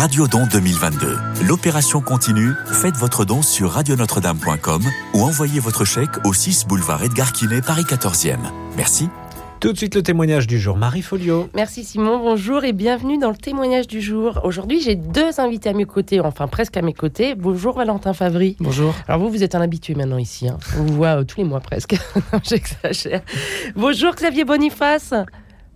Radio Don 2022. L'opération continue. Faites votre don sur radionotre-dame.com ou envoyez votre chèque au 6 boulevard Edgar Quinet, Paris 14e. Merci. Tout de suite le témoignage du jour, Marie Folio. Merci Simon, bonjour et bienvenue dans le témoignage du jour. Aujourd'hui j'ai deux invités à mes côtés, enfin presque à mes côtés. Bonjour Valentin Favry. Bonjour. Alors vous, vous êtes un habitué maintenant ici, hein. on vous voit euh, tous les mois presque, j'exagère. Bonjour Xavier Boniface.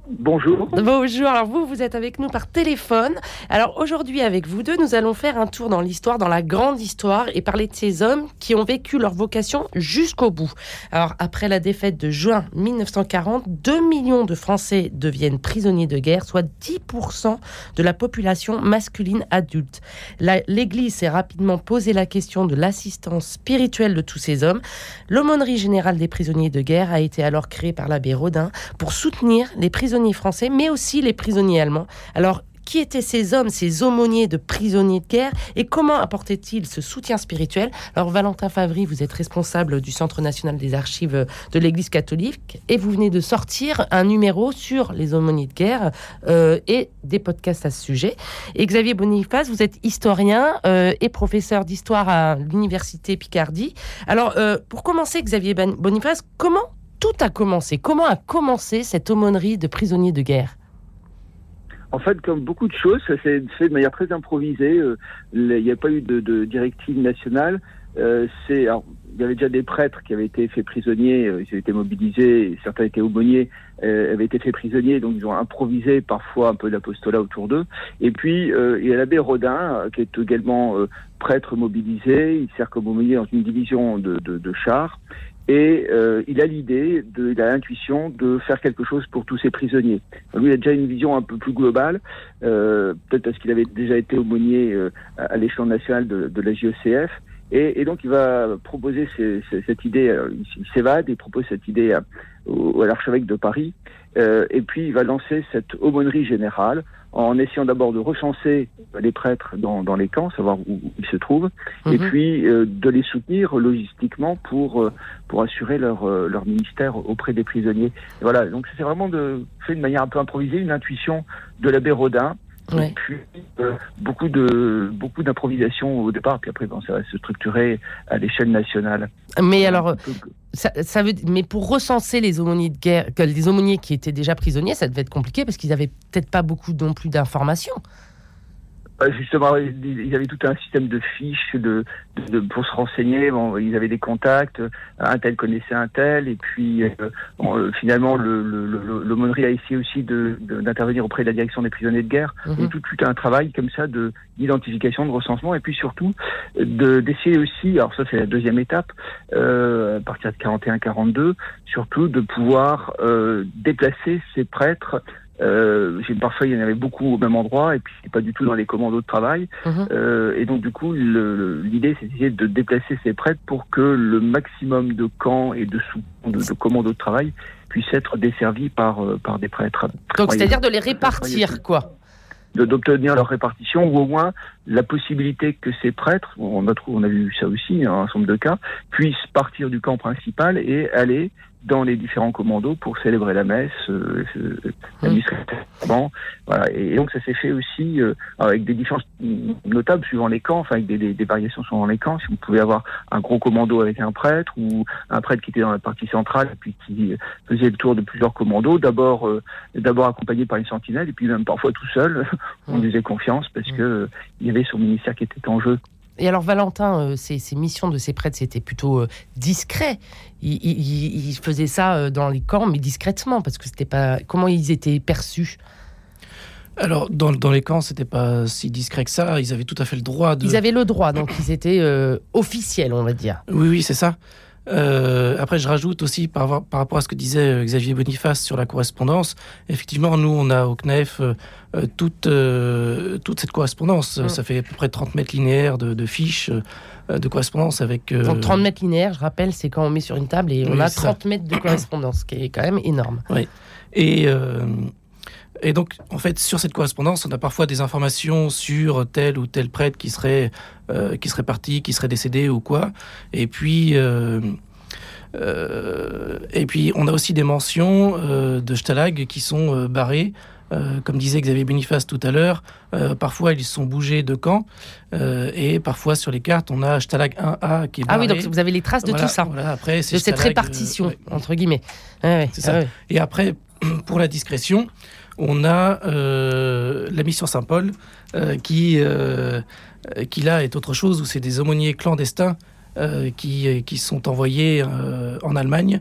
Bonjour. Bonjour, alors vous, vous êtes avec nous par téléphone. Alors aujourd'hui, avec vous deux, nous allons faire un tour dans l'histoire, dans la grande histoire, et parler de ces hommes qui ont vécu leur vocation jusqu'au bout. Alors après la défaite de juin 1940, 2 millions de Français deviennent prisonniers de guerre, soit 10% de la population masculine adulte. L'Église s'est rapidement posé la question de l'assistance spirituelle de tous ces hommes. L'aumônerie générale des prisonniers de guerre a été alors créée par l'abbé Rodin pour soutenir les prisonniers français, mais aussi les prisonniers allemands. Alors, qui étaient ces hommes, ces aumôniers de prisonniers de guerre et comment apportaient-ils ce soutien spirituel? Alors Valentin Favry, vous êtes responsable du Centre national des archives de l'Église catholique et vous venez de sortir un numéro sur les aumôniers de guerre euh, et des podcasts à ce sujet. Et Xavier Boniface, vous êtes historien euh, et professeur d'histoire à l'Université Picardie. Alors euh, pour commencer, Xavier Boniface, comment tout a commencé Comment a commencé cette aumônerie de prisonniers de guerre? En fait, comme beaucoup de choses, ça s'est fait de manière très improvisée. Euh, il n'y a pas eu de, directive nationale. Euh, c'est, il y avait déjà des prêtres qui avaient été faits prisonniers, euh, ils avaient été mobilisés, certains étaient aumôniers, avaient été faits prisonniers, donc ils ont improvisé parfois un peu l'apostolat autour d'eux. Et puis, il y a l'abbé Rodin, qui est également prêtre mobilisé, il sert comme aumônier dans une division de, de chars. Et euh, il a l'idée, de, il a l'intuition de faire quelque chose pour tous ces prisonniers. Lui, il a déjà une vision un peu plus globale, euh, peut-être parce qu'il avait déjà été aumônier euh, à l'échelon national de, de la JECF. Et, et, donc, il va proposer cette idée, euh, il, s'évade et propose cette idée à, à l'archevêque de Paris. Euh, et puis, il va lancer cette aumônerie générale en essayant d'abord de recenser les prêtres dans, dans, les camps, savoir où, ils se trouvent, et mhm. puis euh, de les soutenir logistiquement pour, euh, pour assurer leur, euh, leur ministère auprès des prisonniers. voilà, donc c'est vraiment de, fait de manière un peu improvisée, une intuition de l'abbé Rodin, et puis beaucoup de beaucoup d'improvisation au départ, puis après ça va se structurer à l'échelle nationale. Mais alors, ça, veut, mais pour recenser les aumôniers de guerre, les aumôniers qui étaient déjà prisonniers, ça devait être compliqué parce qu'ils n'avaient peut-être pas beaucoup non plus d'informations. Justement, ils avaient tout un système de fiches de, de, pour se renseigner. Bon, ils avaient des contacts. Un tel connaissait un tel, et puis euh, euh, finalement, l'aumônerie le, le, a essayé aussi d'intervenir de, auprès de la direction des prisonniers de guerre. -hmm. Et tout, tout un travail comme ça de d'identification, de recensement, et puis surtout d'essayer aussi. Alors ça, c'est la deuxième étape. Euh, à partir de 41-42, surtout de pouvoir euh, déplacer ces prêtres euh, parfois, il y en avait beaucoup au même endroit et puis pas du tout dans les commandos de travail. Mhm. Euh, et donc, du coup, l'idée, c'est de déplacer ces prêtres pour que le maximum de camps et de, sous, de, commandos de travail puissent être desservis par, euh, par des prêtres. Donc, c'est-à-dire de les répartir, quoi d'obtenir leur répartition ou au moins la possibilité que ces prêtres, on a, on a vu ça aussi, hein, un certain nombre de cas, puissent partir du camp principal et aller dans les différents commandos pour célébrer la messe, euh, administrativement. Voilà. Et, donc ça s'est fait aussi euh, avec des différences notables suivant les camps, enfin avec des, des, des, variations suivant les camps. Si vous pouvez avoir un gros commando avec un prêtre ou un prêtre qui était dans la partie centrale et puis qui faisait le tour de plusieurs commandos, d'abord euh, d'abord accompagné par une sentinelle et puis même parfois tout seul, on lui faisait confiance parce que euh, il y avait son ministère qui était en jeu. Et alors Valentin, euh, ces, missions de ces prêtres, c'était plutôt euh, discret. Ils, faisaient ça euh, dans les camps, mais discrètement, parce que c'était pas. Comment ils étaient perçus? Alors, dans, dans les camps, c'était pas si discret que ça. Ils avaient tout à fait le droit de. Ils avaient le droit, donc ils étaient officiels, on va dire. Oui, oui, c'est ça. Euh, après, je rajoute aussi par, par, rapport à ce que disait euh, Xavier Boniface sur la correspondance. Effectivement, nous, on a au CNEF euh, toute, toute cette correspondance. Mm. Ça fait à peu près 30 mètres linéaires de, de fiches de correspondance avec. Donc 30 mètres linéaires, je rappelle, c'est quand on met sur une table et on a 30 mètres de correspondance, ce qui est quand même énorme. Oui. Et. Et donc, en fait, sur cette correspondance, on a parfois des informations sur tel ou tel prêtre qui serait, euh, qui serait parti, qui serait décédé ou quoi. Et puis, euh, euh, et puis on a aussi des mentions de Stalag qui sont barrées comme disait Xavier Boniface tout à l'heure, parfois ils sont bougés de camp et parfois sur les cartes on a Stalag 1A qui est barré. Ah oui, donc vous avez les traces de Voilà, tout ça, voilà, après, de cette répartition, ouais. entre guillemets. Ouais, ah ouais. Et après, pour la discrétion, on a euh, la mission Saint-Paul euh, qui, euh, qui là est autre chose, où c'est des aumôniers clandestins qui, qui sont envoyés en Allemagne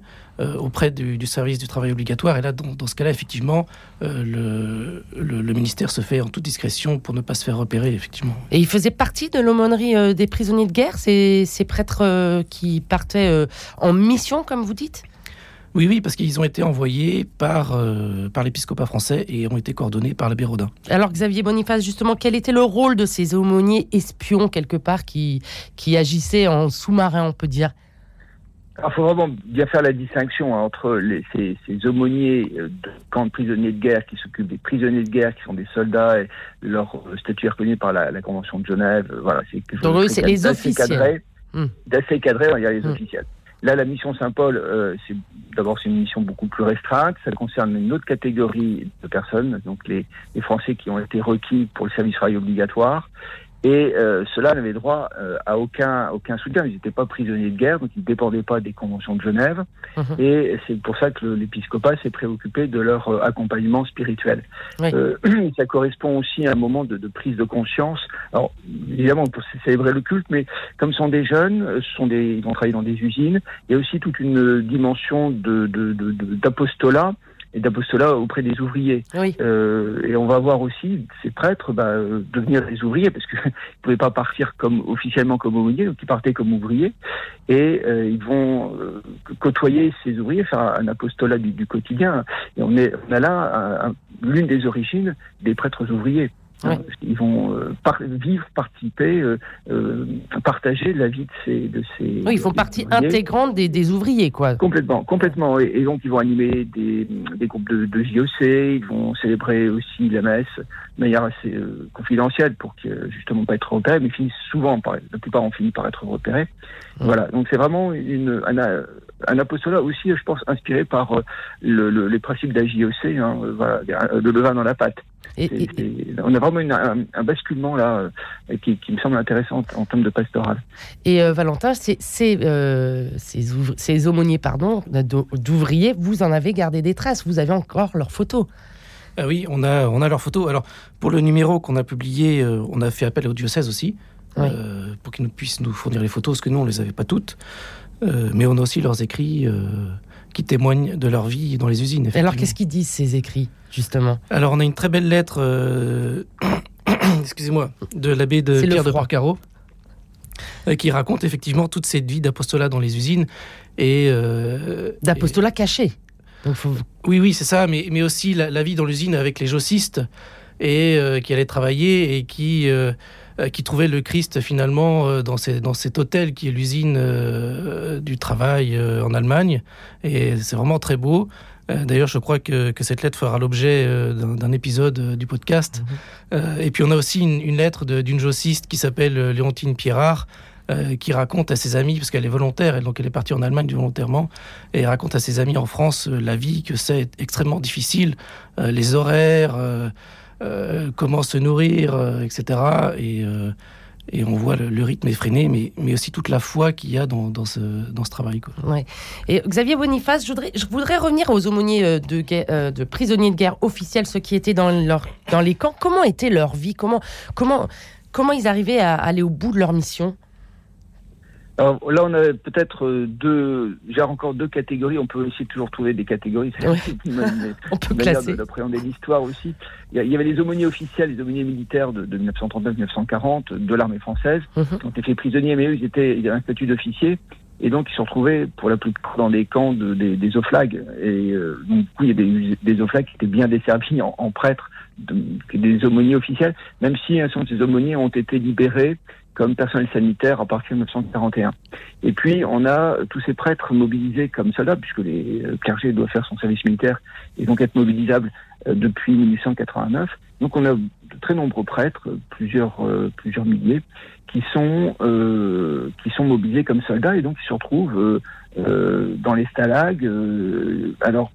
auprès du, service du travail obligatoire. Et là, dans, ce cas-là, effectivement, le, ministère se fait en toute discrétion pour ne pas se faire repérer, effectivement. Et ils faisaient partie de l'aumônerie des prisonniers de guerre, ces, ces prêtres qui partaient en mission, comme vous dites? Oui, oui, parce qu'ils ont été envoyés par, euh, par l'épiscopat français et ont été coordonnés par l'abbé Rodin. Alors Xavier Boniface, justement, quel était le rôle de ces aumôniers espions, quelque part, qui, qui agissaient en sous-marin, on peut dire? Il faut vraiment bien faire la distinction hein, entre les, ces, ces aumôniers euh, de camps de prisonniers de guerre qui s'occupent des prisonniers de guerre, qui sont des soldats, et leur euh, statut est reconnu par la, la Convention de Genève. Voilà, c'est quelque Donc, eux, c'est les d'assez officiels. cadré, Hmm. D'assez cadré, on va dire les Hmm. officiels. Là, la mission Saint-Paul, euh, c'est d'abord c'est une mission beaucoup plus restreinte. Ça concerne une autre catégorie de personnes, donc les, les Français qui ont été requis pour le service travail obligatoire. Et euh, ceux-là n'avaient droit euh, à aucun aucun soutien. Ils n'étaient pas prisonniers de guerre, donc ils ne dépendaient pas des conventions de Genève. Mhm. Et c'est pour ça que l'épiscopat s'est préoccupé de leur euh, accompagnement spirituel. Oui. Euh, ça correspond aussi à un moment de, de prise de conscience. Alors évidemment pour célébrer le culte, mais comme ce sont des jeunes, euh, ce sont des, ils vont travailler dans des usines. Il y a aussi toute une dimension de de- de- de- d'apostolat et d'apostolat auprès des ouvriers. Oui. Euh, et on va voir aussi ces prêtres bah, euh, devenir des ouvriers parce qu'ils ne pouvaient pas partir comme officiellement comme aumôniers, donc ils partaient comme ouvriers et euh, ils vont euh, côtoyer ces ouvriers, faire un, un apostolat du, du quotidien. Et on, est, on a là un- un- l'une des origines des prêtres ouvriers. Ouais. Parce qu'ils vont euh, par- vivre, participer, euh, euh, partager la vie de ces, de ces. Oui, ils font partie ouvriers. intégrante des, des ouvriers, quoi. Complètement, complètement. Et, et donc, ils vont animer des, des groupes de, de JOC, ils vont célébrer aussi la messe de manière assez euh, confidentielle pour que, justement, pas être repérés, mais ils finissent souvent par, la plupart ont fini par être repérés. Voilà. Donc, c'est vraiment une, un, un apostolat aussi, je pense, inspiré par euh, le, le- les principes d'AJOC, hein, euh, voilà, le levain dans la pâte. Et, et- on a vraiment une- un, un basculement là euh, qui, qui me semble intéressant en, en termes de pastoral. et, euh, Valentin, ces, ces, euh, ces, ouvr- ces aumôniers pardon, d'ouvriers, vous en avez gardé des traces, vous avez encore leurs photos. Ah oui, on a, on a leurs photos. Alors, pour le numéro qu'on a publié, euh, on a fait appel au diocèse aussi, Oui. euh, pour qu'ils nous puissent nous fournir les photos, parce que nous, on les avait pas toutes. Euh, mais on a aussi leurs écrits euh, qui témoignent de leur vie dans les usines. Alors, qu'est-ce qu'ils disent, ces écrits, justement? Alors, on a une très belle lettre, euh, excusez-moi, de l'abbé de Pierre de. Porcaro, qui raconte effectivement toute cette vie d'apostolat dans les usines. Et, D'apostolat caché. Donc, faut- oui, oui, c'est ça, mais, mais aussi la, la vie dans l'usine avec les jossistes et qui allaient travailler et qui, qui trouvaient le Christ finalement euh, dans, ces, dans cet hôtel qui est l'usine euh, du travail euh, en Allemagne. Et c'est vraiment très beau. Euh, D'ailleurs, je crois que, que cette lettre fera l'objet euh, d'un épisode euh, du podcast. Euh, et puis, on a aussi une, une lettre d'une jossiste qui s'appelle euh, Léontine Pierrard, euh, qui raconte à ses amis, parce qu'elle est volontaire, elle, donc elle est partie en Allemagne volontairement, et raconte à ses amis en France euh, la vie, que c'est extrêmement difficile, euh, les horaires, euh, euh, comment se nourrir, euh, etc. Et, euh, et on voit le, rythme effréné, mais, aussi toute la foi qu'il y a dans, ce, travail. Et Xavier Boniface, je voudrais, revenir aux aumôniers euh, de, euh, prisonniers de guerre officiels, ceux qui étaient dans, dans les camps. Comment était leur vie? Comment, comment, comment ils arrivaient à aller au bout de leur mission? Alors là, on a peut-être euh, deux, j'ai encore deux catégories. On peut essayer de toujours trouver des catégories. C'est Ouais. une une On peut manière classer. de- d'appréhender l'histoire aussi. Il y, avait les aumôniers officiels, les aumôniers militaires de, de 1939-1940 de l'armée française, Mhm. qui ont été faits prisonniers, mais eux, ils étaient, ils avaient un statut d'officier. Et donc, ils se sont retrouvés, pour la plupart, dans des camps de, des, des oflags. Et euh, donc, du coup, il y a des, des oflags qui étaient bien desservis en, en prêtres, de- des aumôniers officiels, même si un certain nombre de ces aumôniers ont été libérés comme personnel sanitaire à partir de 1941. Et puis, on a tous ces prêtres mobilisés comme soldats, puisque les euh, clergés doivent faire son service militaire et donc être mobilisables euh, depuis 1889. Donc, on a de très nombreux prêtres, plusieurs, plusieurs milliers, qui sont, qui sont mobilisés comme soldats et donc qui se retrouvent dans les stalags. alors,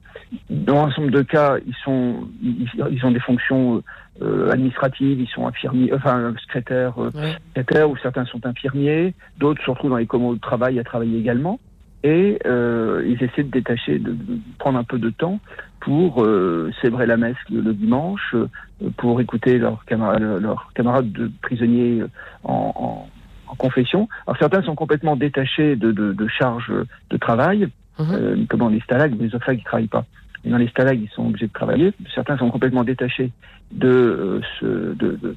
dans un certain nombre de cas, ils, sont, ils, ont des fonctions administratives, ils sont infirmiers, enfin secrétaires, secrétaires, ou certains sont infirmiers, d'autres se retrouvent dans les commandes de travail à travailler également et euh, ils essaient de détacher, de, prendre un peu de temps pour euh, célébrer la messe le, dimanche, euh, pour écouter leurs camarades, leurs camarades de prisonniers en, en, confession. Alors certains sont complètement détachés de, de, de charges de travail, mhm. euh, comme dans les stalags, mais les autres ils travaillent pas. Dans les stalags, ils sont obligés de travailler. Certains sont complètement détachés de, euh, ce, de, de,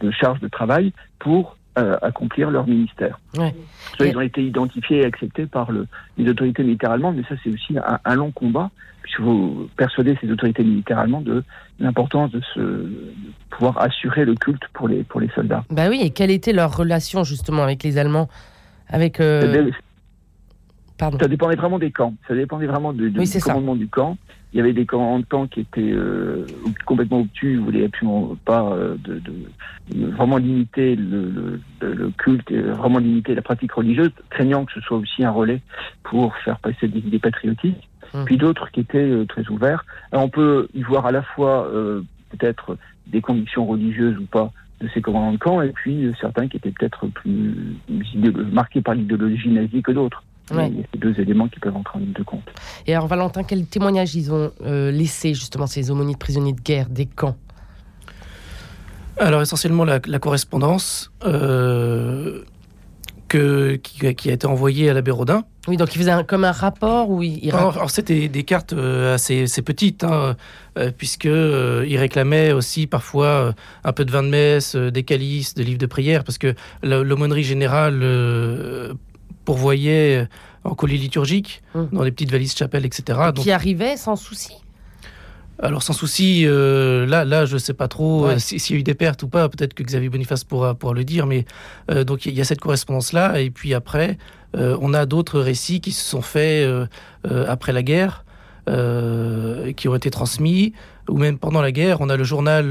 de charges de travail pour euh, accomplir leur ministère. Ouais. Ils ont été identifiés et acceptés par le, les autorités militaires allemandes, mais ça c'est aussi un, long combat, puisqu'il faut persuader ces autorités militaires allemandes de l'importance de, se, pouvoir assurer le culte pour les, pour les soldats. Bah oui, et quelle était leur relation justement avec les Allemands? Avec, euh, Ça dépendait vraiment des camps, ça dépendait vraiment du commandement du camp. Il y avait des camps qui étaient euh, complètement obtus, ne voulaient absolument pas euh, de, de, vraiment limiter le, le, le, culte, et vraiment limiter la pratique religieuse, craignant que ce soit aussi un relais pour faire passer des idées patriotiques. Hum. Puis d'autres qui étaient euh, très ouverts. Alors on peut y voir à la fois peut-être des convictions religieuses ou pas de ces commandants de camp, et puis certains qui étaient peut-être plus marqués par l'idéologie nazie que d'autres. Il y a ces deux éléments qui peuvent entrer en ligne de compte. Et alors, Valentin, quel témoignage ils ont euh, laissé, justement, ces aumôniers de prisonniers de guerre des camps? Alors, essentiellement, la, correspondance euh, que, qui, a été envoyée à l'abbé Rodin. Oui, donc il faisait comme un rapport où il. Alors, c'était des cartes euh, assez, assez petites, hein, puisqu'il réclamait aussi parfois un peu de vin de messe, des calices, des livres de prière, parce que l'aumônerie générale pourvoyait en colis liturgiques, hum. dans des petites valises chapelles, etc. Donc, qui arrivait sans souci alors sans souci, euh, là, là, je sais pas trop euh, s'il y a eu des pertes ou pas. Peut-être que Xavier Boniface pourra, pourra le dire, mais euh, donc il y a cette correspondance-là. Et puis après, on a d'autres récits qui se sont faits après la guerre, qui ont été transmis, ou même pendant la guerre. On a le journal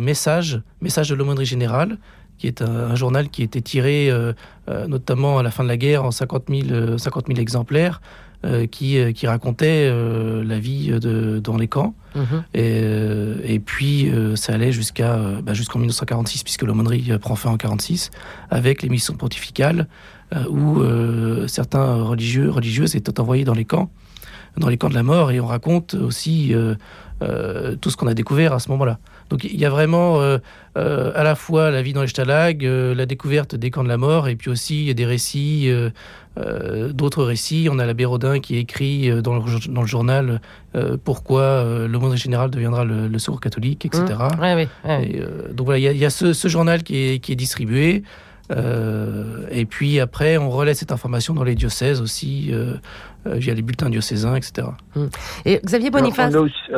Message, Message de l'aumônerie générale, qui est un, journal qui était tiré euh, euh, notamment à la fin de la guerre en 50 000, 50 000 exemplaires, euh, qui, qui racontait la vie de, dans les camps. Mhm. Et, et, puis ça allait jusqu'à bah, jusqu'en 1946, puisque l'aumônerie prend fin en 1946, avec les missions pontificales, où certains religieux, religieuses étaient envoyés dans les camps dans les camps de la mort et on raconte aussi tout ce qu'on a découvert à ce moment-là. Donc il y a vraiment euh, euh, à la fois la vie dans les stalags, euh, la découverte des camps de la mort, et puis aussi des récits, d'autres récits. On a l'abbé Rodin qui écrit dans le, dans le journal pourquoi le monde général deviendra le, secours catholique, etc. Mmh. donc voilà, il y a, ce, ce, journal qui est, qui est distribué. Euh, et puis après, on relaie cette information dans les diocèses aussi, euh, euh, via les bulletins diocésains, etc. Hum. Et Xavier Boniface.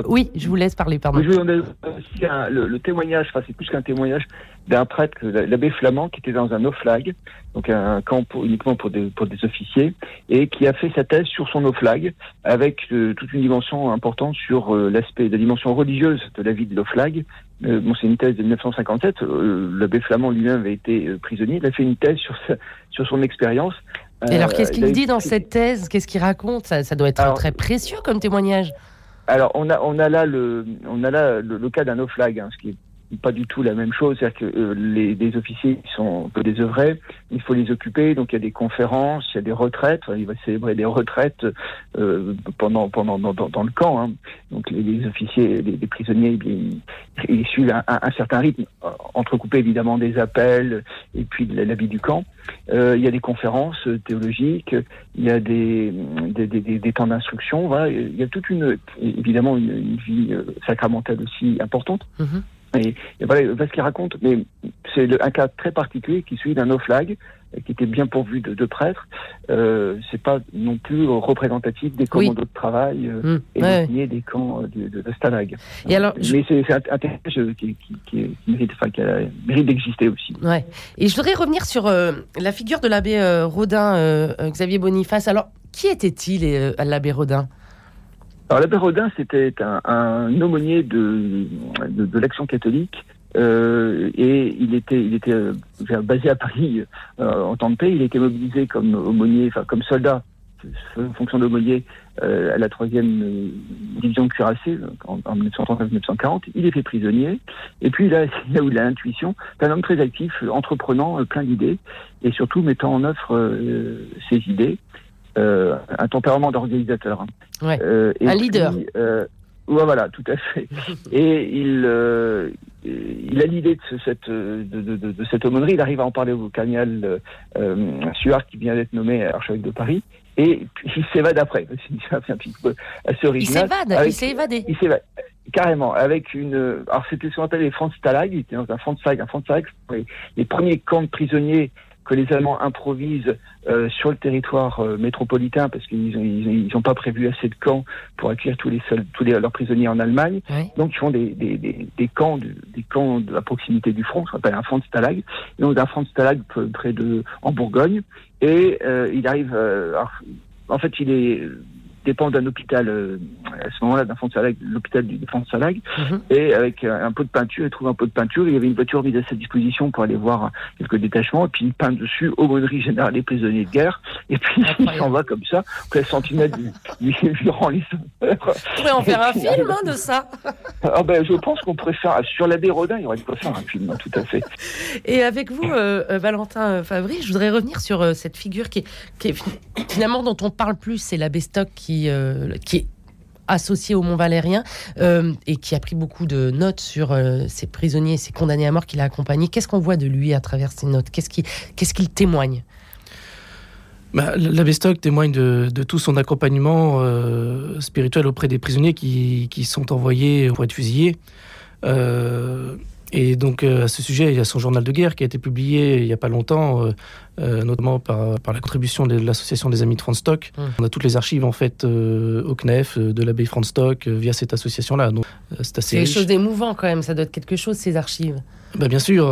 oui, je vous laisse parler, pardon. le, témoignage, enfin, c'est plus qu'un témoignage d'un prêtre, l'abbé Flamand, qui était dans un oflag, donc un camp uniquement pour des, pour des officiers, et qui a fait sa thèse sur son oflag, avec toute une dimension importante sur l'aspect, la dimension religieuse de la vie de l'oflag, euh, bon, c'est une thèse de 1957. Euh, l'abbé Flamand lui-même avait été euh, prisonnier. Il a fait une thèse sur, sur son expérience. Et alors, qu'est-ce qu'il dit dans cette thèse? Qu'est-ce qu'il raconte? Ça, ça, doit être très précieux comme témoignage. Alors, on a, on a là le, on a là le, cas d'un nauflag, hein, ce qui est pas du tout la même chose. C'est-à-dire que euh, les, les, officiers sont un peu désœuvrés, il faut les occuper, donc il y a des conférences, il y a des retraites, il va célébrer des retraites euh, pendant, pendant dans, dans, le camp. Hein. Donc les, les, officiers, les, prisonniers, ils, ils suivent un, un, certain rythme, entrecoupé évidemment des appels et puis de la vie du camp. Euh, il y a des conférences théologiques, il y a des, des, des, des temps d'instruction, voilà. il y a toute une, évidemment une, une vie euh, sacramentale aussi importante. Mm-hmm. Et, voilà, ce qu'il raconte, mais c'est un cas très particulier qui suit d'un no-flag, qui était bien pourvu de, de prêtres. Euh, c'est pas non plus représentatif des commandos de travail euh, mmh, et des camps euh, de, de, Stalag. Et alors, mais c'est un, un qui, qui, qui, mérite, enfin, qui a, mérite d'exister aussi. Ouais. Et je voudrais revenir sur euh, la figure de l'abbé euh, Rodin, Xavier Boniface. Alors, qui était-il, l'abbé Rodin? Alors l'abbé Rodin, c'était un, un, aumônier de, de, de l'action catholique et il était, il était basé à Paris en temps de paix. Il était mobilisé comme aumônier, enfin comme soldat en fonction d'aumônier à la troisième division cuirassée en, en 1939-1940. Il est fait prisonnier. Et puis là, là où il a l'intuition, c'est un homme très actif, entreprenant, plein d'idées, et surtout mettant en œuvre ses idées. un tempérament d'organisateur. Hein. Ouais. un leader. Ouais, voilà, tout à fait. Et il, euh, il a l'idée de cette, de, de, de, cette aumônerie. Il arrive à en parler au cardinal euh, Suard, qui vient d'être nommé archevêque de Paris. Et puis, il s'évade après. C'est un petit peu assez original. Il s'évade, il s'est évadé. Il s'évade. Carrément, avec une. Alors, c'était ce qu'on appelle les Franz Stalag. Il était dans un Franz Stalag. Un Franz les, les premiers camps de prisonniers que les Allemands improvisent euh, sur le territoire euh, métropolitain parce qu'ils n'ont ils, ils pas prévu assez de camps pour accueillir tous les tous les, leurs prisonniers en Allemagne. Donc ils font des, des, des, des camps de, des camps de la proximité du front, qu'on appelle un front de stalag. donc un front de stalag près de en Bourgogne et euh, il arrive. en fait, il est dépend d'un hôpital, euh, à ce moment-là, d'un fond de l'hôpital du fond de mhm. et avec un, pot de peinture, il trouve un pot de peinture, il y avait une voiture mise à sa disposition pour aller voir quelques détachements, et puis il peint dessus aumônerie générale des prisonniers de guerre, et puis il s'en va comme ça, quelques centimètres du, durant les On pourrait en faire un film hein, de ça. ah ben, je pense qu'on pourrait faire, sur l'abbé Rodin, il aurait quoi faire un film, hein, tout à fait. Et avec vous, euh, euh, Valentin Fabry, je voudrais revenir sur cette figure qui qui est, finalement dont on parle plus, c'est l'abbé Stock qui euh, qui, est associé au Mont Valérien euh, et qui a pris beaucoup de notes sur euh, ces prisonniers, ces condamnés à mort qu'il a accompagnés. Qu'est-ce qu'on voit de lui à travers ces notes? Qu'est-ce qu'il témoigne? Bah, L'abbé Stock témoigne de, tout son accompagnement spirituel auprès des prisonniers qui, qui, sont envoyés pour être fusillés. Et donc, à ce sujet, il y a son journal de guerre qui a été publié il n'y a pas longtemps, euh, notamment par, par, la contribution de l'association des Amis de Franz Stock. Hum. On a toutes les archives en fait euh, au CNEF euh, de l'abbé Franz Stock via cette association-là. Donc c'est assez. quelque chose d'émouvant quand même. Ça doit être quelque chose ces archives. Bah bien sûr.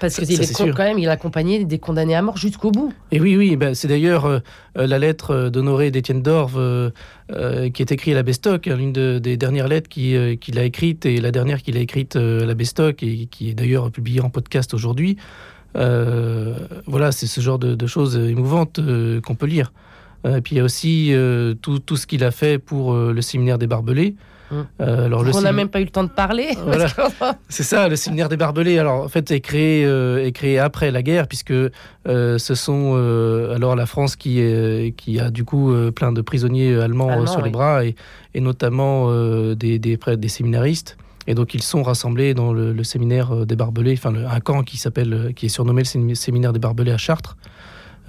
Parce qu'il est, quand même, il a accompagné des condamnés à mort jusqu'au bout. Et oui, oui, bah, c'est d'ailleurs la lettre d'Honoré d'Étienne Dorve qui est écrite à l'abbé Stock, hein, l'une des dernières lettres qu'il a écrites et la dernière qu'il a écrite à l'abbé Stock et qui est d'ailleurs publiée en podcast aujourd'hui. Euh, voilà, c'est ce genre de, choses émouvantes euh, qu'on peut lire. Euh, et puis il y a aussi tout, tout, ce qu'il a fait pour le séminaire des Barbelés. Hum. alors, on n'a même pas eu le temps de parler. c'est ça, le séminaire des Barbelés. Alors en fait, est créé, est créé après la guerre, puisque ce sont alors la France qui, qui a du coup plein de prisonniers allemands sur les bras et, et notamment des, des, des, séminaristes. Et donc ils sont rassemblés dans le, séminaire euh, des Barbelés, enfin un camp qui s'appelle, euh, qui est surnommé le séminaire des Barbelés à Chartres,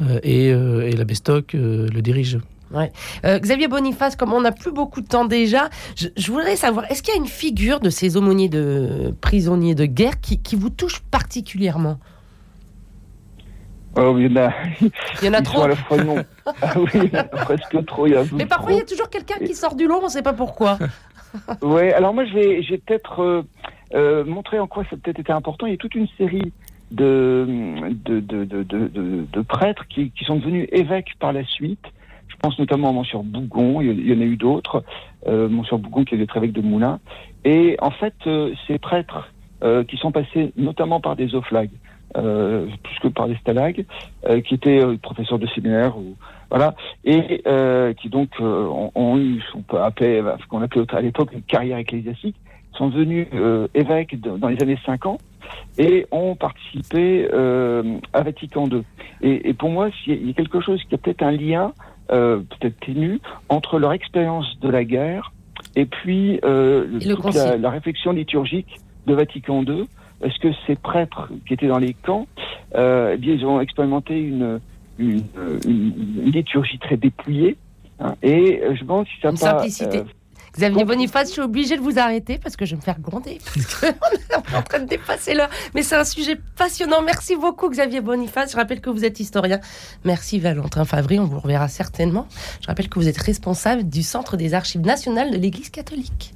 euh, et, et l'abbé Stock le dirige. Ouais. Xavier Boniface, comme on n'a plus beaucoup de temps déjà, je, voudrais savoir, est-ce qu'il y a une figure de ces aumôniers de prisonniers de guerre qui, qui vous touche particulièrement? Oh, il y en a, il y en a trop. ah oui, presque trop. Il y a Mais parfois, il y a toujours quelqu'un qui sort du lot, on ne sait pas pourquoi. oui, alors moi, j'ai peut-être euh, euh, montré en quoi ça peut-être été important. Il y a toute une série de, de, de, de, de, de prêtres qui, qui, sont devenus évêques par la suite. Je pense notamment à Monsieur Bougon, il y en a eu d'autres. Euh, Bougon qui est évêque de Moulins. Et en fait, euh, ces prêtres euh, qui sont passés notamment par des oflags, euh, plus que par des stalags, euh, qui étaient euh, professeurs de séminaire ou voilà, et euh, qui donc euh, ont, eu ce qu'on appelait à l'époque une carrière ecclésiastique, sont devenus évêques dans les années 50 et ont participé à Vatican II. Et, et, pour moi, il y a quelque chose qui a peut-être un lien, peut-être ténu, entre leur expérience de la guerre et puis toute la, la réflexion liturgique de Vatican II est-ce que ces prêtres qui étaient dans les camps, euh, eh bien, ils ont expérimenté une, une, liturgie très dépouillée. Hein, et euh, je pense que ça Une. Euh, Xavier Boniface, je suis obligée de vous arrêter parce que je vais me faire gronder. on est en train de dépasser l'heure. Mais c'est un sujet passionnant. Merci beaucoup, Xavier Boniface. Je rappelle que vous êtes historien. Merci, Valentin Favry. On vous reverra certainement. Je rappelle que vous êtes responsable du Centre des archives nationales de l'Église catholique.